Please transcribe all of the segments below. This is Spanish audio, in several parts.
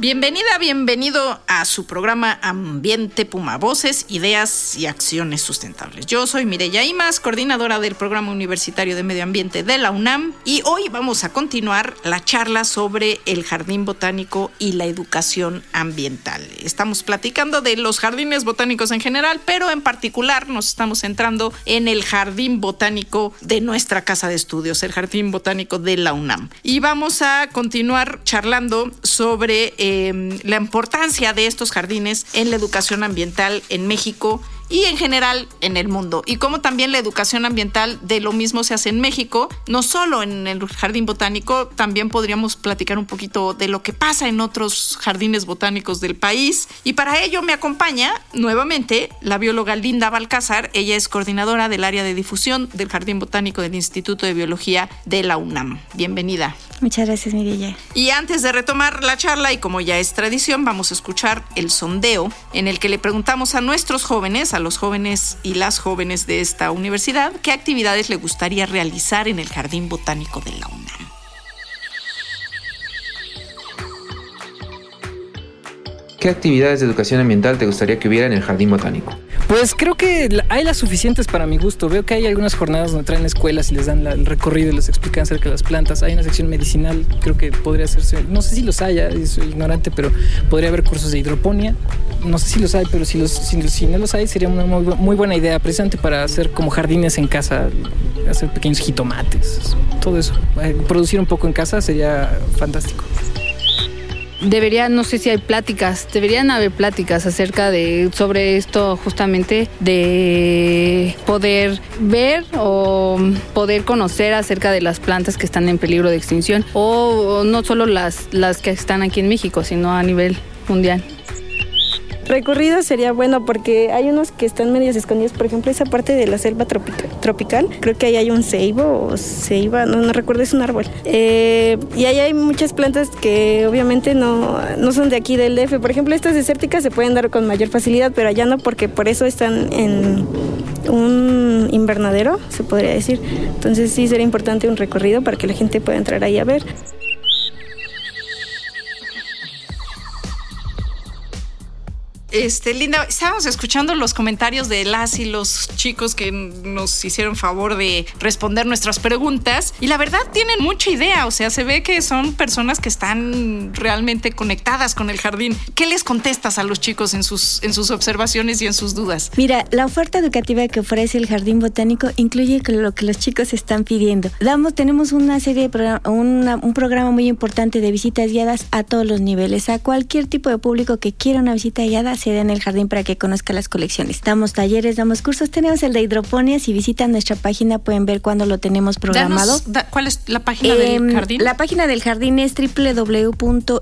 Bienvenida, bienvenido a su programa Ambiente Puma, Voces, Ideas y Acciones Sustentables. Yo soy Mireya Imas, coordinadora del Programa Universitario de Medio Ambiente de la UNAM, y hoy vamos a continuar la charla sobre el jardín botánico y la educación ambiental. Estamos platicando de los jardines botánicos en general, pero en particular nos estamos centrando en el jardín botánico de nuestra casa de estudios, el jardín botánico de la UNAM. Y vamos a continuar charlando sobre... Eh, la importancia de estos jardines en la educación ambiental en México y en general en el mundo. Y como también la educación ambiental de lo mismo se hace en México, no solo en el jardín botánico, también podríamos platicar un poquito de lo que pasa en otros jardines botánicos del país. Y para ello me acompaña nuevamente la bióloga Linda Balcázar. Ella es coordinadora del área de difusión del Jardín Botánico del Instituto de Biología de la UNAM. Bienvenida. Muchas gracias, Mirilla. Y antes de retomar la charla, y como ya es tradición, vamos a escuchar el sondeo en el que le preguntamos a nuestros jóvenes, a los jóvenes y las jóvenes de esta universidad, qué actividades le gustaría realizar en el Jardín Botánico de la UNAM. ¿Qué actividades de educación ambiental te gustaría que hubiera en el jardín botánico? Pues creo que hay las suficientes para mi gusto. Veo que hay algunas jornadas donde traen escuelas y les dan el recorrido y les explican acerca de las plantas. Hay una sección medicinal, creo que podría hacerse, no sé si los haya, soy ignorante, pero podría haber cursos de hidroponía. No sé si los hay, pero si, los, si, no los hay sería una muy, buena idea, precisamente para hacer como jardines en casa, hacer pequeños jitomates, todo eso. Eh, producir un poco en casa sería fantástico debería, no sé si hay pláticas, deberían haber pláticas acerca de sobre esto justamente de poder ver o poder conocer acerca de las plantas que están en peligro de extinción o no solo las, las que están aquí en México, sino a nivel mundial. Recorrido sería bueno porque hay unos que están medios escondidos, por ejemplo, esa parte de la selva tropical, creo que ahí hay un ceibo o ceiba, no, no recuerdo, es un árbol. Eh, y ahí hay muchas plantas que obviamente no, no son de aquí del DF. Por ejemplo, estas desérticas se pueden dar con mayor facilidad, pero allá no porque por eso están en un invernadero, se podría decir. Entonces sí sería importante un recorrido para que la gente pueda entrar ahí a ver. Este, Linda, estábamos escuchando los comentarios de las y los chicos que nos hicieron favor de responder nuestras preguntas y la verdad tienen mucha idea, o sea, se ve que son personas que están realmente conectadas con el jardín. ¿Qué les contestas a los chicos en sus, en sus observaciones y en sus dudas? Mira, la oferta educativa que ofrece el Jardín Botánico incluye lo que los chicos están pidiendo. Damos, tenemos una serie de un programa muy importante de visitas guiadas a todos los niveles, a cualquier tipo de público que quiera una visita guiada se en el jardín para que conozca las colecciones. Damos talleres, damos cursos, tenemos el de hidroponía. Si visitan nuestra página pueden ver cuándo lo tenemos programado. ¿Cuál es la página del em, jardín? La página del jardín es www.ib.unam.mx,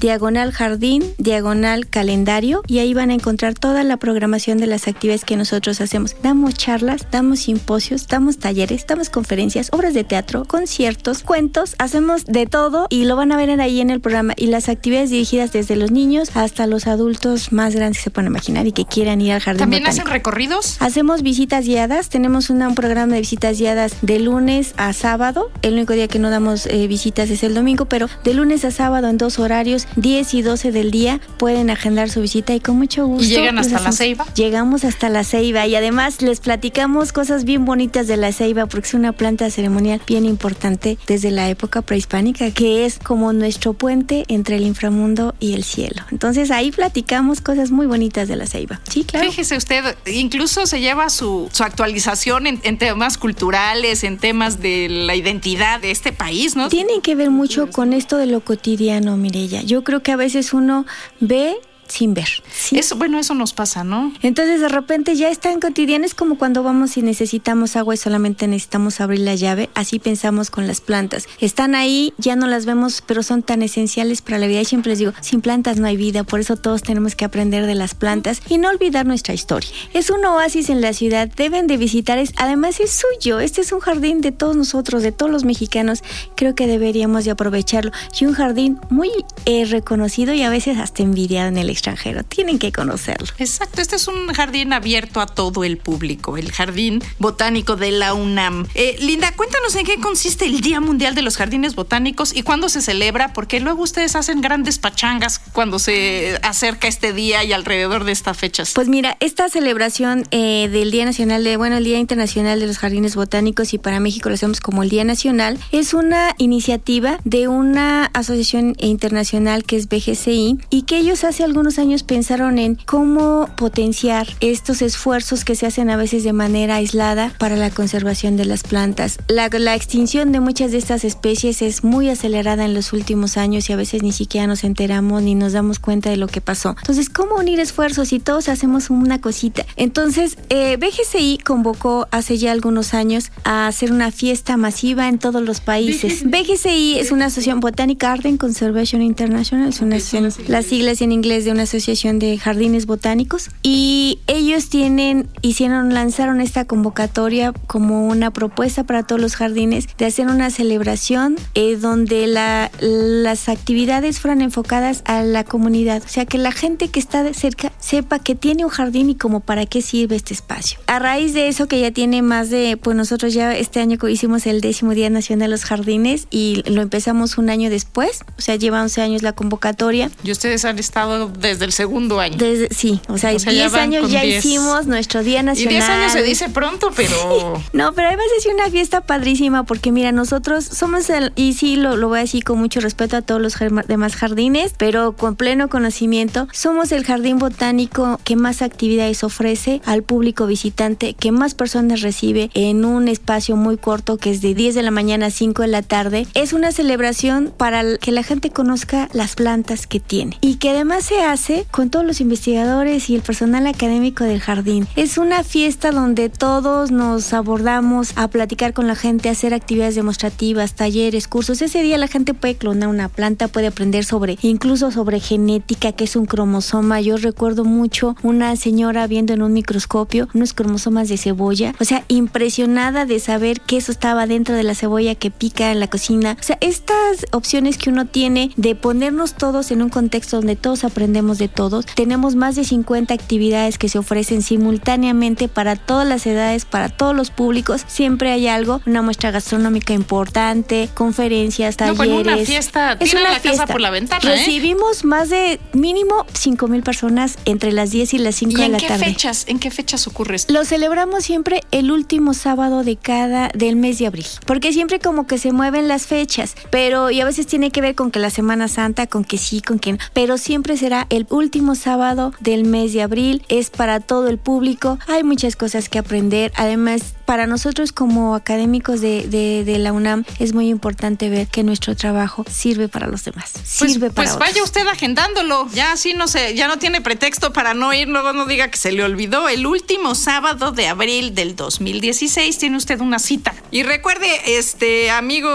diagonal jardín, diagonal calendario y ahí van a encontrar toda la programación de las actividades que nosotros hacemos. Damos charlas, damos simposios, damos talleres, damos conferencias, obras de teatro, conciertos, cuentos, hacemos de todo y lo van a ver ahí en el programa y las actividades dirigidas desde los niños hasta los adultos más grandes que se pueden imaginar y que quieran ir al jardín. ¿También hacen recorridos? Hacemos visitas guiadas. Tenemos un programa de visitas guiadas de lunes a sábado. El único día que no damos eh, visitas es el domingo, pero de lunes a sábado en dos horarios, 10 y 12 del día, pueden agendar su visita y con mucho gusto. ¿Y llegan hasta la ceiba? Llegamos hasta la ceiba y además les platicamos cosas bien bonitas de la ceiba porque es una planta ceremonial bien importante desde la época prehispánica que es como nuestro puente entre el inframundo y el cielo. Entonces ahí platicamos cosas muy bonitas de la ceiba. Sí, claro. Fíjese usted, incluso se lleva su, actualización en, temas culturales, en temas de la identidad de este país, ¿no? Tiene que ver mucho con esto de lo cotidiano, Mirella. Yo creo que a veces uno ve sin ver. ¿sí? Eso, bueno, eso nos pasa, ¿no? Entonces de repente ya es tan cotidiano, es como cuando vamos y necesitamos agua y solamente necesitamos abrir la llave, así pensamos con las plantas. Están ahí, ya no las vemos, pero son tan esenciales para la vida. Y siempre les digo, sin plantas no hay vida, por eso todos tenemos que aprender de las plantas y no olvidar nuestra historia. Es un oasis en la ciudad, deben de visitar, es, además es suyo, este es un jardín de todos nosotros, de todos los mexicanos, creo que deberíamos de aprovecharlo. Y un jardín muy eh, reconocido y a veces hasta envidiado en el extranjero, tienen que conocerlo. Exacto, este es un jardín abierto a todo el público, el Jardín Botánico de la UNAM. Eh, Linda, cuéntanos en qué consiste el Día Mundial de los Jardines Botánicos y cuándo se celebra, porque luego ustedes hacen grandes pachangas cuando se acerca este día y alrededor de estas fechas. Pues mira, esta celebración eh, del Día Nacional de, bueno, el Día Internacional de los Jardines Botánicos y para México lo hacemos como el Día Nacional, es una iniciativa de una asociación internacional que es BGCI y que ellos hace algunos años pensaron en cómo potenciar estos esfuerzos que se hacen a veces de manera aislada para la conservación de las plantas. La, la extinción de muchas de estas especies es muy acelerada en los últimos años y a veces ni siquiera nos enteramos ni nos damos cuenta de lo que pasó. Entonces, ¿cómo unir esfuerzos si todos hacemos una cosita? Entonces, eh, BGCI convocó hace ya algunos años a hacer una fiesta masiva en todos los países. BGCI es una asociación botánica Garden Conservation International, es una asociación, las siglas en inglés de una asociación de jardines botánicos y ellos tienen hicieron lanzaron esta convocatoria como una propuesta para todos los jardines de hacer una celebración eh, donde la, las actividades fueran enfocadas a la comunidad, o sea que la gente que está de cerca sepa que tiene un jardín y como para qué sirve este espacio. A raíz de eso que ya tiene más de, pues nosotros ya este año hicimos el décimo Día Nacional de los Jardines y lo empezamos un año después, o sea lleva 11 años la convocatoria. Y ustedes han estado desde el segundo año. Desde, sí, o sea, 10 años ya 10. hicimos nuestro Día Nacional. Y 10 años se dice pronto, pero... no, pero además es una fiesta padrísima porque mira, nosotros somos el, y sí lo, lo voy a decir con mucho respeto a todos los demás jardines, pero con pleno conocimiento, somos el jardín botánico que más actividades ofrece al público visitante, que más personas recibe en un espacio muy corto que es de 10 de la mañana a 5 de la tarde. Es una celebración para que la gente conozca las plantas que tiene y que además se hace con todos los investigadores y el personal académico del jardín. Es una fiesta donde todos nos abordamos a platicar con la gente, a hacer actividades demostrativas, talleres, cursos. Ese día la gente puede clonar una planta, puede aprender sobre, incluso sobre genética, que es un cromosoma. Yo recuerdo mucho una señora viendo en un microscopio unos cromosomas de cebolla, o sea, impresionada de saber que eso estaba dentro de la cebolla que pica en la cocina. O sea, estas opciones que uno tiene de ponernos todos en un contexto donde todos aprendemos de todos. Tenemos más de 50 actividades que se ofrecen simultáneamente para todas las edades, para todos los públicos. Siempre hay algo, una muestra gastronómica importante, conferencias, talleres. No, pues una fiesta, es una la fiesta. casa por la ventana. Recibimos ¿eh? más de mínimo 5 mil personas entre las 10 y las 5 ¿Y de la qué tarde. Fechas, ¿En qué fechas ocurre esto? Lo celebramos siempre el último sábado de cada del mes de abril, porque siempre como que se mueven las fechas, pero y a veces tiene que ver con que la Semana Santa, con que sí, con que no, pero siempre será el último sábado del mes de abril, es para todo el público, hay muchas cosas que aprender, además para nosotros como académicos de, de, de, la UNAM es muy importante ver que nuestro trabajo sirve para los demás. Sirve pues, para pues vaya usted agendándolo. Ya así no sé, ya no tiene pretexto para no ir, luego no diga que se le olvidó. El último sábado de abril del 2016 tiene usted una cita. Y recuerde, este amigo,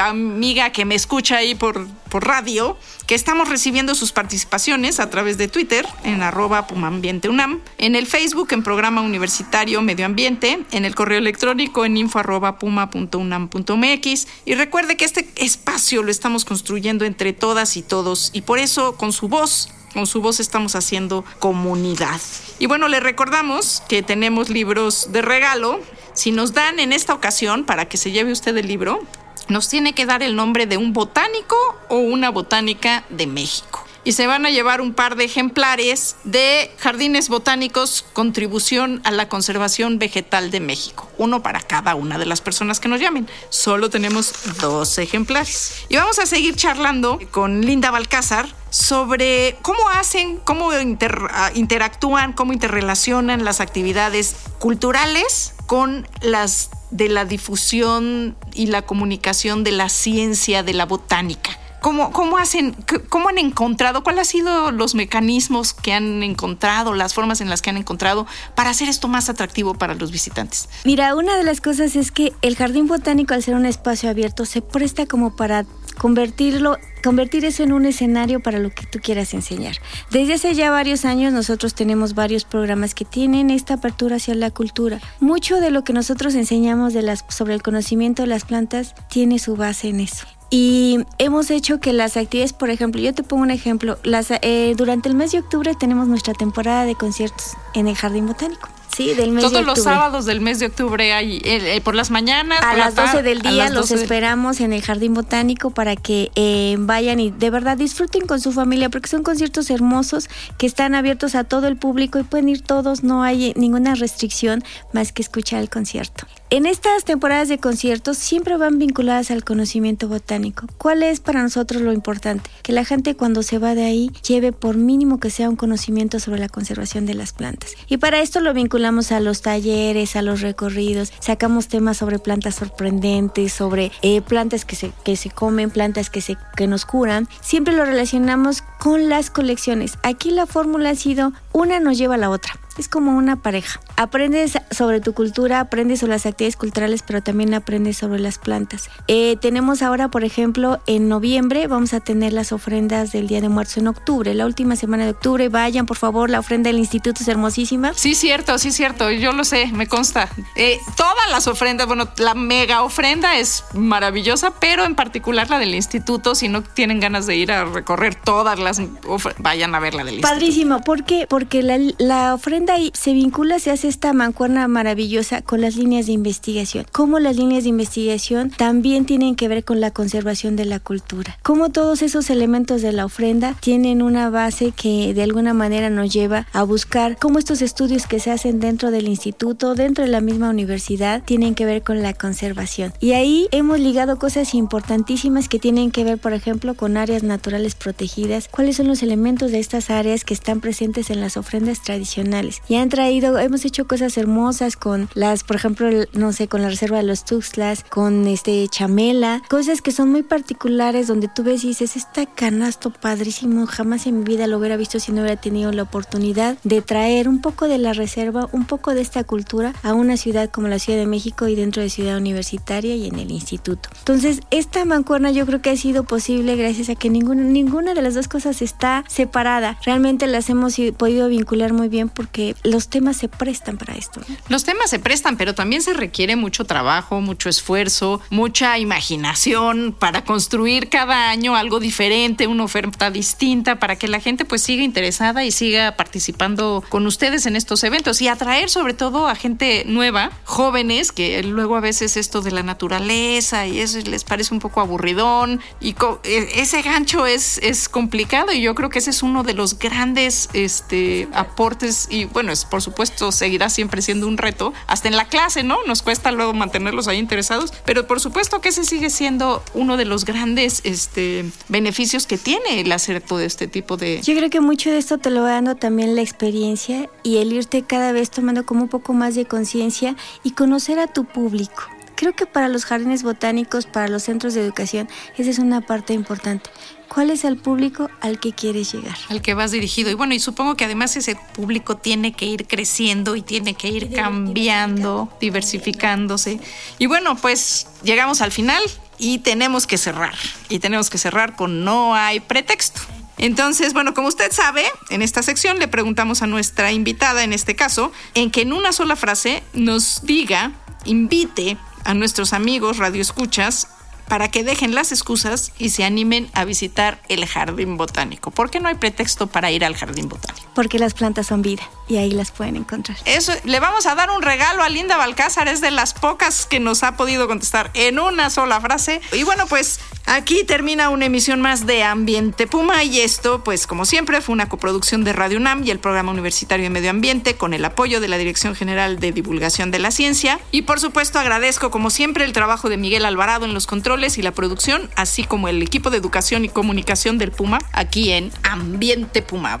amiga que me escucha ahí por, por radio, que estamos recibiendo sus participaciones a través de Twitter en arroba pumambienteunam, en el Facebook en programa universitario medio ambiente, en el correo electrónico en info arroba puma.unam.mx y recuerde que este espacio lo estamos construyendo entre todas y todos y por eso con su voz con su voz estamos haciendo comunidad. Y bueno, le recordamos que tenemos libros de regalo. Si nos dan en esta ocasión, para que se lleve usted el libro, nos tiene que dar el nombre de un botánico o una botánica de México. Y se van a llevar un par de ejemplares de Jardines Botánicos, contribución a la conservación vegetal de México. Uno para cada una de las personas que nos llamen. Solo tenemos dos ejemplares. Y vamos a seguir charlando con Linda Balcázar sobre cómo hacen, cómo inter, interactúan, cómo interrelacionan las actividades culturales con las de la difusión y la comunicación de la ciencia de la botánica ¿Cómo, hacen, cómo han encontrado, cuáles han sido los mecanismos que han encontrado, las formas en las que han encontrado para hacer esto más atractivo para los visitantes? Mira, una de las cosas es que el jardín botánico, al ser un espacio abierto, se presta como para convertirlo convertir eso en un escenario para lo que tú quieras enseñar. Desde hace ya varios años nosotros tenemos varios programas que tienen esta apertura hacia la cultura. Mucho de lo que nosotros enseñamos sobre el conocimiento de las plantas tiene su base en eso. Y hemos hecho que las actividades, por ejemplo, yo te pongo un ejemplo, las, eh, durante el mes de octubre tenemos nuestra temporada de conciertos en el Jardín Botánico. Sí, del mes Todos los sábados del mes de octubre hay eh, por las mañanas. A las 12 del día los esperamos en el Jardín Botánico para que eh, vayan y de verdad disfruten con su familia porque son conciertos hermosos que están abiertos a todo el público y pueden ir todos, no hay ninguna restricción más que escuchar el concierto. En estas temporadas de conciertos siempre van vinculadas al conocimiento botánico. ¿Cuál es para nosotros lo importante? Que la gente cuando se va de ahí lleve por mínimo que sea un conocimiento sobre la conservación de las plantas. Y para esto lo vinculamos a los talleres, a los recorridos, sacamos temas sobre plantas sorprendentes, sobre eh, plantas que se, que se comen, plantas que, se, que nos curan. Siempre lo relacionamos con las colecciones. Aquí la fórmula ha sido una nos lleva a la otra es como una pareja. Aprendes sobre tu cultura, aprendes sobre las actividades culturales, pero también aprendes sobre las plantas. Eh, tenemos ahora, por ejemplo, en noviembre vamos a tener las ofrendas del Día de Muertos en octubre, la última semana de octubre. Vayan, por favor, la ofrenda del instituto es hermosísima. Sí, cierto, sí, cierto. Yo lo sé, me consta. Eh, todas las ofrendas, bueno, la mega ofrenda es maravillosa, pero en particular la del instituto, si no tienen ganas de ir a recorrer todas las, vayan a ver la del instituto. Padrísimo, ¿por qué? Porque la, la ofrenda ahí se vincula, se hace esta mancuerna maravillosa con las líneas de investigación. Cómo las líneas de investigación también tienen que ver con la conservación de la cultura. Cómo todos esos elementos de la ofrenda tienen una base que de alguna manera nos lleva a buscar cómo estos estudios que se hacen dentro del instituto, dentro de la misma universidad, tienen que ver con la conservación. Y ahí hemos ligado cosas importantísimas que tienen que ver, por ejemplo, con áreas naturales protegidas. ¿Cuáles son los elementos de estas áreas que están presentes en las ofrendas tradicionales? Y han traído, hemos hecho cosas hermosas con las, por ejemplo, no sé, con la reserva de los Tuxtlas, con este Chamela, cosas que son muy particulares donde tú ves y dices, este canasto padrísimo, jamás en mi vida lo hubiera visto si no hubiera tenido la oportunidad de traer un poco de la reserva, un poco de esta cultura a una ciudad como la Ciudad de México y dentro de Ciudad Universitaria y en el instituto. Entonces, esta mancuerna yo creo que ha sido posible gracias a que ninguna, ninguna de las dos cosas está separada. Realmente las hemos podido vincular muy bien porque los temas se prestan para esto. Los temas se prestan, pero también se requiere mucho trabajo, mucho esfuerzo, mucha imaginación para construir cada año algo diferente, una oferta distinta para que la gente pues siga interesada y siga participando con ustedes en estos eventos y atraer sobre todo a gente nueva, jóvenes, que luego a veces esto de la naturaleza y eso les parece un poco aburridón y e, ese gancho es, es complicado y yo creo que ese es uno de los grandes este, aportes y bueno, es, por supuesto seguirá siempre siendo un reto, hasta en la clase, ¿no? Nos cuesta luego mantenerlos ahí interesados, pero por supuesto que ese sigue siendo uno de los grandes este, beneficios que tiene el hacer todo este tipo de... Yo creo que mucho de esto te lo va dando también la experiencia y el irte cada vez tomando como un poco más de conciencia y conocer a tu público. Creo que para los jardines botánicos, para los centros de educación, esa es una parte importante. ¿Cuál es el público al que quieres llegar? Al que vas dirigido. Y bueno, y supongo que además ese público tiene que ir creciendo y tiene que ir cambiando, diversificándose. Y bueno, pues llegamos al final y tenemos que cerrar. Y tenemos que cerrar con no hay pretexto. Entonces, bueno, como usted sabe, en esta sección le preguntamos a nuestra invitada, en este caso, en que en una sola frase nos diga, invite a nuestros amigos radioescuchas para que dejen las excusas y se animen a visitar el jardín botánico. ¿Por qué no hay pretexto para ir al jardín botánico? Porque las plantas son vida y ahí las pueden encontrar. Eso, le vamos a dar un regalo a Linda Balcázar, es de las pocas que nos ha podido contestar en una sola frase. Y bueno, pues aquí termina una emisión más de Ambiente Puma y esto, pues como siempre, fue una coproducción de Radio UNAM y el Programa Universitario de Medio Ambiente con el apoyo de la Dirección General de Divulgación de la Ciencia. Y por supuesto agradezco como siempre el trabajo de Miguel Alvarado en los controles y la producción, así como el equipo de educación y comunicación del Puma aquí en Ambiente Puma